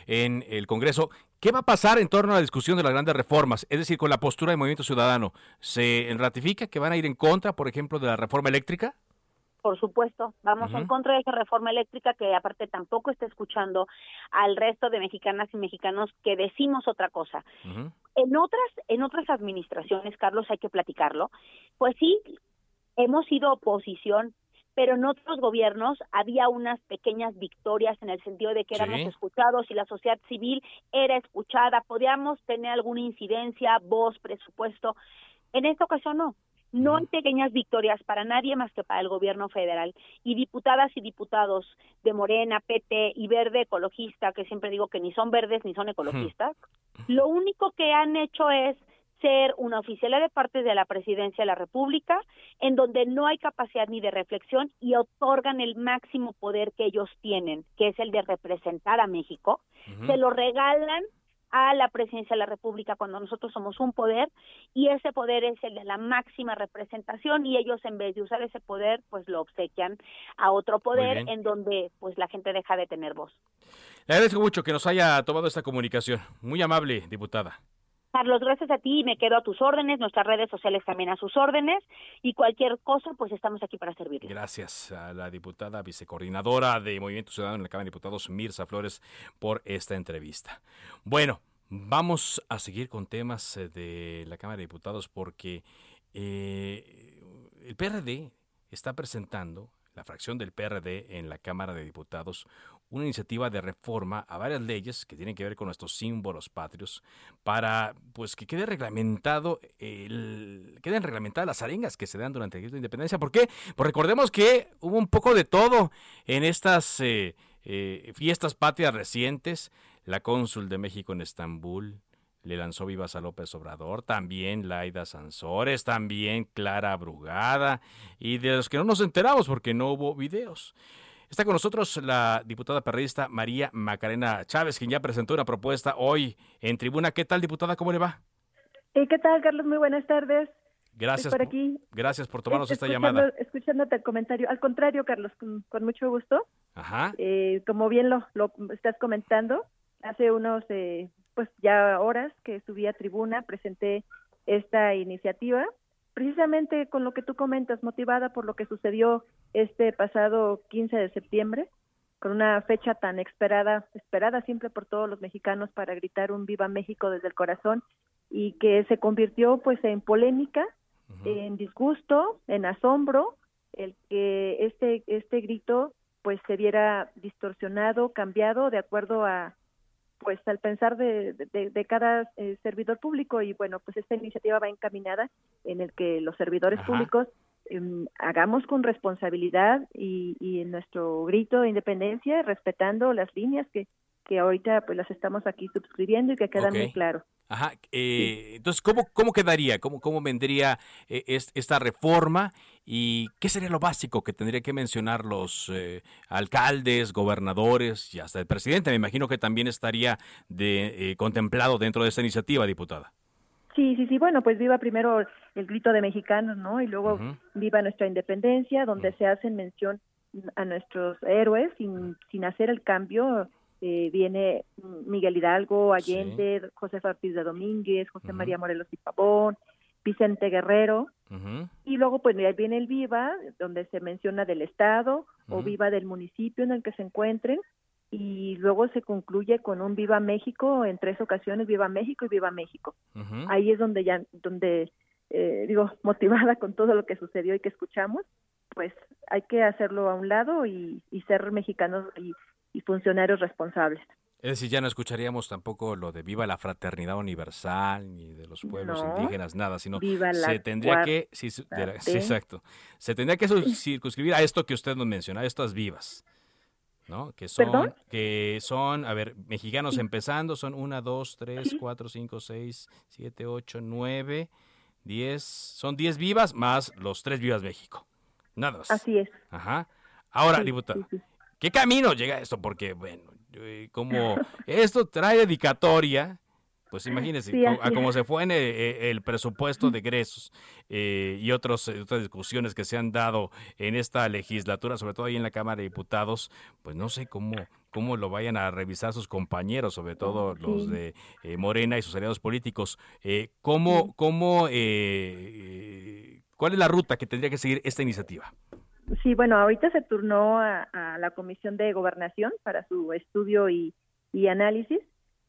en el Congreso. ¿Qué va a pasar en torno a la discusión de las grandes reformas? Es decir, con la postura del Movimiento Ciudadano, ¿se ratifica que van a ir en contra, por ejemplo, de la reforma eléctrica? Por supuesto, vamos en contra de esa reforma eléctrica que aparte tampoco está escuchando al resto de mexicanas y mexicanos que decimos otra cosa. En otras en otras administraciones, Carlos, hay que platicarlo. Pues sí, hemos sido oposición, pero en otros gobiernos había unas pequeñas victorias en el sentido de que éramos escuchados y la sociedad civil era escuchada, podíamos tener alguna incidencia, voz, presupuesto. En esta ocasión no. No hay pequeñas victorias para nadie más que para el gobierno federal. Y diputadas y diputados de Morena, PT y Verde Ecologista, que siempre digo que ni son verdes ni son ecologistas, lo único que han hecho es ser una oficial de parte de la presidencia de la República, en donde no hay capacidad ni de reflexión y otorgan el máximo poder que ellos tienen, que es el de representar a México, se lo regalan a la presidencia de la República cuando nosotros somos un poder y ese poder es el de la máxima representación y ellos en vez de usar ese poder pues lo obsequian a otro poder en donde pues la gente deja de tener voz. Le agradezco mucho que nos haya tomado esta comunicación. Muy amable, diputada. Carlos, gracias a ti me quedo a tus órdenes, nuestras redes sociales también a sus órdenes y cualquier cosa, pues estamos aquí para servir. Gracias a la diputada vicecoordinadora de Movimiento Ciudadano en la Cámara de Diputados, Mirza Flores, por esta entrevista. Bueno, vamos a seguir con temas eh, de la Cámara de Diputados porque eh, el PRD está presentando la fracción del PRD en la Cámara de Diputados una iniciativa de reforma a varias leyes que tienen que ver con nuestros símbolos patrios para pues que quede reglamentado el, queden reglamentadas las arengas que se dan durante el grito de independencia. ¿Por qué? Pues recordemos que hubo un poco de todo en estas eh, eh, fiestas patrias recientes. La cónsul de México en Estambul, le lanzó vivas a López Obrador, también Laida Sansores, también Clara Brugada, y de los que no nos enteramos porque no hubo videos. Está con nosotros la diputada perredista María Macarena Chávez, quien ya presentó una propuesta hoy en tribuna. ¿Qué tal, diputada? ¿Cómo le va? ¿Qué tal, Carlos? Muy buenas tardes. Gracias por, aquí. gracias por tomarnos esta llamada. Escuchándote el comentario. Al contrario, Carlos, con, mucho gusto. Ajá. Eh, como bien lo, lo estás comentando, hace unos, eh, pues ya horas que subí a tribuna, presenté esta iniciativa precisamente con lo que tú comentas, motivada por lo que sucedió este pasado 15 de septiembre, con una fecha tan esperada, esperada siempre por todos los mexicanos para gritar un viva México desde el corazón y que se convirtió pues en polémica, en disgusto, en asombro, el que este este grito pues se viera distorsionado, cambiado de acuerdo a pues al pensar de, de, cada eh, servidor público y bueno pues esta iniciativa va encaminada en el que los servidores públicos em, hagamos con responsabilidad y, y en nuestro grito de independencia respetando las líneas que que ahorita pues las estamos aquí suscribiendo y que quedan muy claro. Ajá, eh, entonces, ¿cómo, ¿cómo quedaría? ¿Cómo, cómo vendría eh, esta reforma? ¿Y qué sería lo básico que tendría que mencionar los eh, alcaldes, gobernadores y hasta el presidente? Me imagino que también estaría de, contemplado dentro de esta iniciativa, diputada. Sí, sí, sí. Bueno, pues viva primero el grito de mexicanos, ¿no? Y luego viva nuestra independencia, donde se hacen mención a nuestros héroes sin, sin hacer el cambio eh, viene Miguel Hidalgo, Allende, José Ortiz de Domínguez, José María Morelos y Pavón, Vicente Guerrero, y luego pues viene el Viva, donde se menciona del Estado o Viva del municipio en el que se encuentren, y luego se concluye con un Viva México en tres ocasiones, Viva México y Viva México. Ahí es donde ya, donde eh, digo, motivada con todo lo que sucedió y que escuchamos, pues hay que hacerlo a un lado y, y ser mexicanos y y funcionarios responsables. Es decir, ya no escucharíamos tampoco lo de viva la fraternidad universal ni de los pueblos indígenas, nada, sino se tendría que, sí, exacto, se tendría que circunscribir a esto que usted nos menciona, a estas vivas, ¿no? Que son, que son, a ver, mexicanos empezando, son una, dos, tres, cuatro, cinco, seis, siete, ocho, nueve, diez, son diez vivas más los tres vivas México, nada más. Así es. Ajá. Ahora, diputada, ¿Qué camino llega esto? Porque, bueno, eh, como esto trae dedicatoria, pues imagínense, a cómo se fue en eh, el, presupuesto de egresos eh, y otros, otras discusiones que se han dado en esta legislatura, sobre todo ahí en la Cámara de Diputados, pues no sé cómo, cómo lo vayan a revisar sus compañeros, sobre todo los de Morena y sus aliados políticos. ¿Cómo, cómo, cuál es la ruta que tendría que seguir esta iniciativa? Sí, bueno, ahorita se turnó a, la Comisión de Gobernación para su estudio y, análisis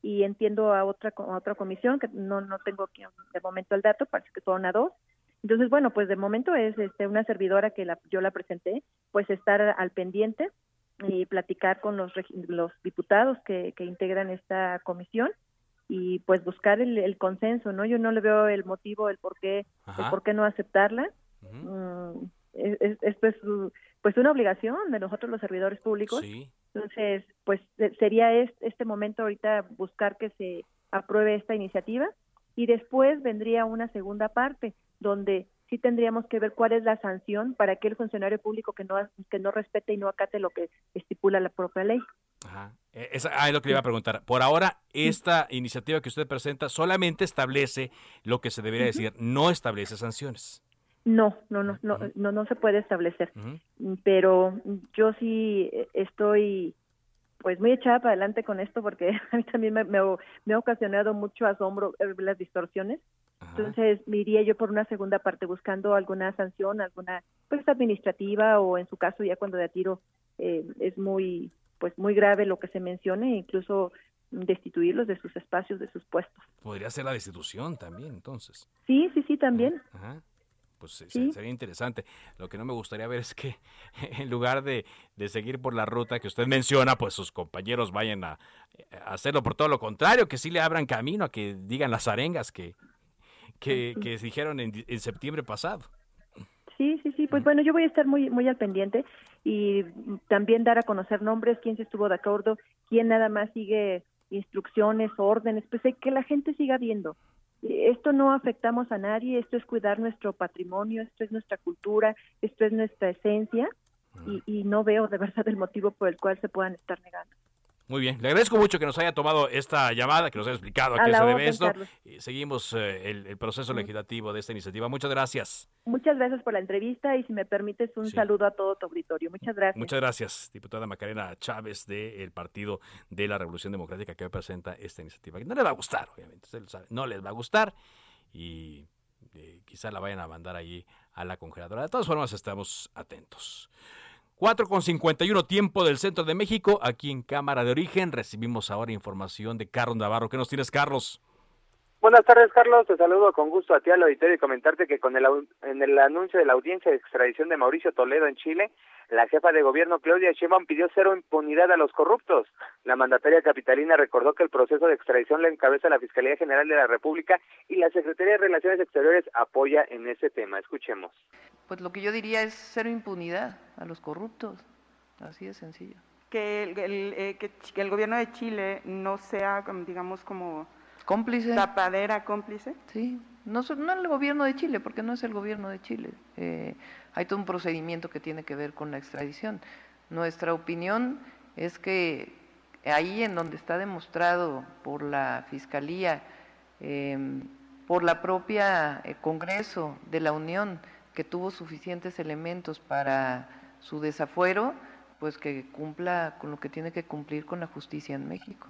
y entiendo a otra a otra comisión que no no tengo de momento el dato, parece que son a dos. Entonces, bueno, pues de momento es este, una servidora que la, yo la presenté, pues estar al pendiente y platicar con los, los diputados que, que integran esta comisión y pues buscar el, consenso, ¿no? Yo no le veo el motivo, el por qué, el por qué no aceptarla esto es pues una obligación de nosotros los servidores públicos. Entonces, pues sería este, momento ahorita buscar que se apruebe esta iniciativa y después vendría una segunda parte donde sí tendríamos que ver cuál es la sanción para aquel funcionario público que no que no respete y no acate lo que estipula la propia ley. Ajá. E, esa, ah, es lo que le iba a preguntar. Por ahora, esta iniciativa que usted presenta solamente establece lo que se debería decir, no establece sanciones. No, no, no, no, no, no se puede establecer. Pero yo sí estoy pues muy echada para adelante con esto porque a mí también me, ha ocasionado mucho asombro las distorsiones. Entonces me iría yo por una segunda parte buscando alguna sanción, alguna pues administrativa o en su caso ya cuando de tiro eh, es muy pues muy grave lo que se mencione, incluso destituirlos de sus espacios, de sus puestos. Podría ser la destitución también, entonces. Sí, sí, sí, también. Ajá pues sería interesante. Lo que no me gustaría ver es que en lugar de, seguir por la ruta que usted menciona, pues sus compañeros vayan a, hacerlo por todo lo contrario, que sí le abran camino a que digan las arengas que, que, que se dijeron en, en septiembre pasado. Sí, sí, sí. Pues bueno, yo voy a estar muy, muy al pendiente y también dar a conocer nombres, quién se estuvo de acuerdo, quién nada más sigue instrucciones, órdenes, pues que la gente siga viendo esto no afectamos a nadie, esto es cuidar nuestro patrimonio, esto es nuestra cultura, esto es nuestra esencia y, y no veo de verdad el motivo por el cual se puedan estar negando. Muy bien, le agradezco mucho que nos haya tomado esta llamada, que nos haya explicado a, qué se debe esto. Y seguimos eh, el, proceso legislativo de esta iniciativa. Muchas gracias. Muchas gracias por la entrevista y si me permites un saludo a todo tu auditorio. Muchas gracias. Muchas gracias, diputada Macarena Chávez del Partido de la Revolución Democrática que presenta esta iniciativa. No les va a gustar, obviamente, no les va a gustar y eh, quizá la vayan a mandar allí a la congeladora. De todas formas, estamos atentos. 4 con 51 tiempo del centro de México, aquí en Cámara de Origen. Recibimos ahora información de Carlos Navarro. ¿Qué nos tienes, Carlos? Buenas tardes, Carlos. Te saludo con gusto a ti al auditorio y comentarte que con el, en el anuncio de la audiencia de extradición de Mauricio Toledo en Chile, la jefa de gobierno Claudia Sheinbaum pidió cero impunidad a los corruptos. La mandataria capitalina recordó que el proceso de extradición lo encabeza la Fiscalía General de la República y la Secretaría de Relaciones Exteriores apoya en ese tema. Escuchemos. Pues lo que yo diría es cero impunidad a los corruptos. Así de sencillo. Que el, eh, que, el gobierno de Chile no sea, digamos, como cómplice. Tapadera cómplice. Sí, no, no el gobierno de Chile, porque no es el gobierno de Chile. Eh, hay todo un procedimiento que tiene que ver con la extradición. Nuestra opinión es que ahí en donde está demostrado por la Fiscalía, em, por la propia eh, Congreso de la Unión, que tuvo suficientes elementos para su desafuero, pues que cumpla con lo que tiene que cumplir con la justicia en México.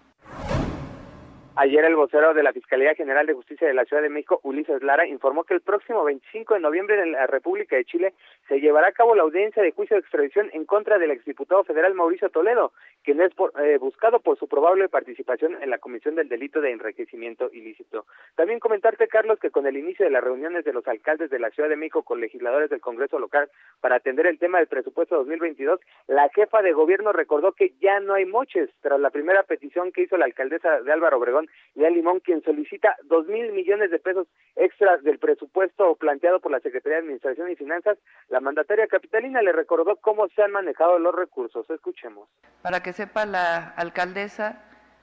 Ayer el vocero de la Fiscalía General de Justicia de la Ciudad de México, Ulises Lara, informó que el próximo 25 de noviembre en la República de Chile se llevará a cabo la audiencia de juicio de extradición en contra del exdiputado federal Mauricio Toledo, quien es eh, buscado por su probable participación en la comisión del delito de enriquecimiento ilícito. También comentarte, Carlos, que con el inicio de las reuniones de los alcaldes de la Ciudad de México con legisladores del Congreso local para atender el tema del presupuesto 2022, la jefa de gobierno recordó que ya no hay moches tras la primera petición que hizo la alcaldesa de Álvaro Obregón León Limón, quien solicita dos mil millones de pesos extras del presupuesto planteado por la Secretaría de Administración y Finanzas. La mandataria capitalina le recordó cómo se han manejado los recursos. Escuchemos. Para que sepa la alcaldesa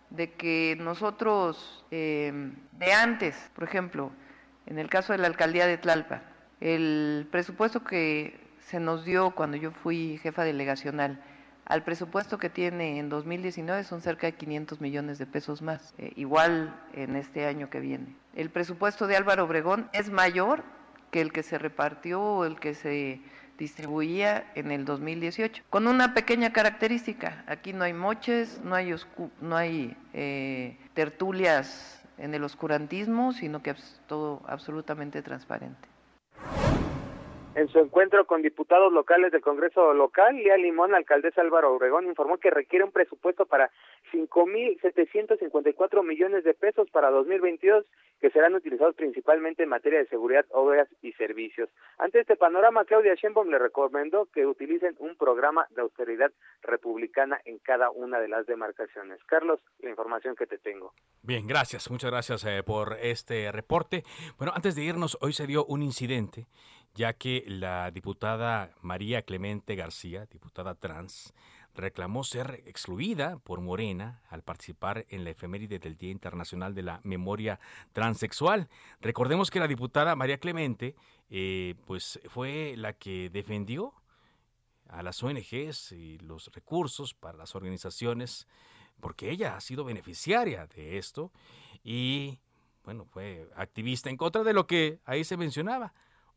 de que nosotros eh, de antes, por ejemplo, en el caso de la alcaldía de Tlalpa, el presupuesto que se nos dio cuando yo fui jefa delegacional al presupuesto que tiene en 2019 son cerca de 500 millones de pesos más, eh, igual en este año que viene. El presupuesto de Álvaro Obregón es mayor que el que se repartió o el que se distribuía en el 2018, con una pequeña característica. Aquí no hay moches, no hay, eh, tertulias en el oscurantismo, sino que es todo absolutamente transparente. En su encuentro con diputados locales del Congreso local, Lía Limón, alcaldesa Álvaro Obregón, informó que requiere un presupuesto para 5.754 millones de pesos para 2022 que serán utilizados principalmente en materia de seguridad, obras y servicios. Ante este panorama, Claudia Sheinbaum le recomendó que utilicen un programa de austeridad republicana en cada una de las demarcaciones. Carlos, la información que te tengo. Bien, gracias. Muchas gracias eh, por este reporte. Bueno, antes de irnos, hoy se dio un incidente ya que la diputada María Clemente García, diputada trans, reclamó ser excluida por Morena al participar en la efeméride del Día Internacional de la Memoria Transexual. Recordemos que la diputada María Clemente eh, pues fue la que defendió a las ONGs y los recursos para las organizaciones, porque ella ha sido beneficiaria de esto y, bueno, fue activista en contra de lo que ahí se mencionaba.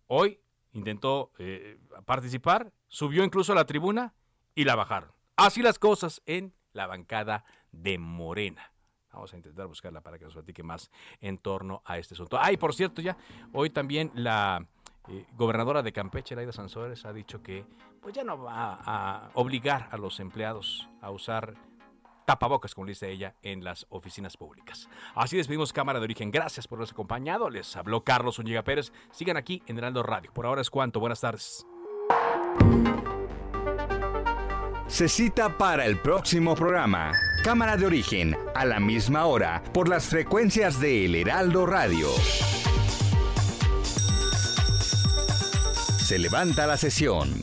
Hoy intentó eh, participar, subió incluso a la tribuna y la bajaron. Así las cosas en la bancada de Morena. Vamos a intentar buscarla para que nos platique más en torno a este asunto. Ay, por cierto, ya hoy también la eh, gobernadora de Campeche, Laida Sansores, ha dicho que pues ya no va a obligar a los empleados a usar tapabocas, como dice ella, en las oficinas públicas. Así despedimos Cámara de Origen. Gracias por habernos acompañado. Les habló Carlos Uñiga Pérez. Sigan aquí en Heraldo Radio. Por ahora es cuanto. Buenas tardes. Se cita para el próximo programa. Cámara de Origen, a la misma hora, por las frecuencias de El Heraldo Radio. Se levanta la sesión.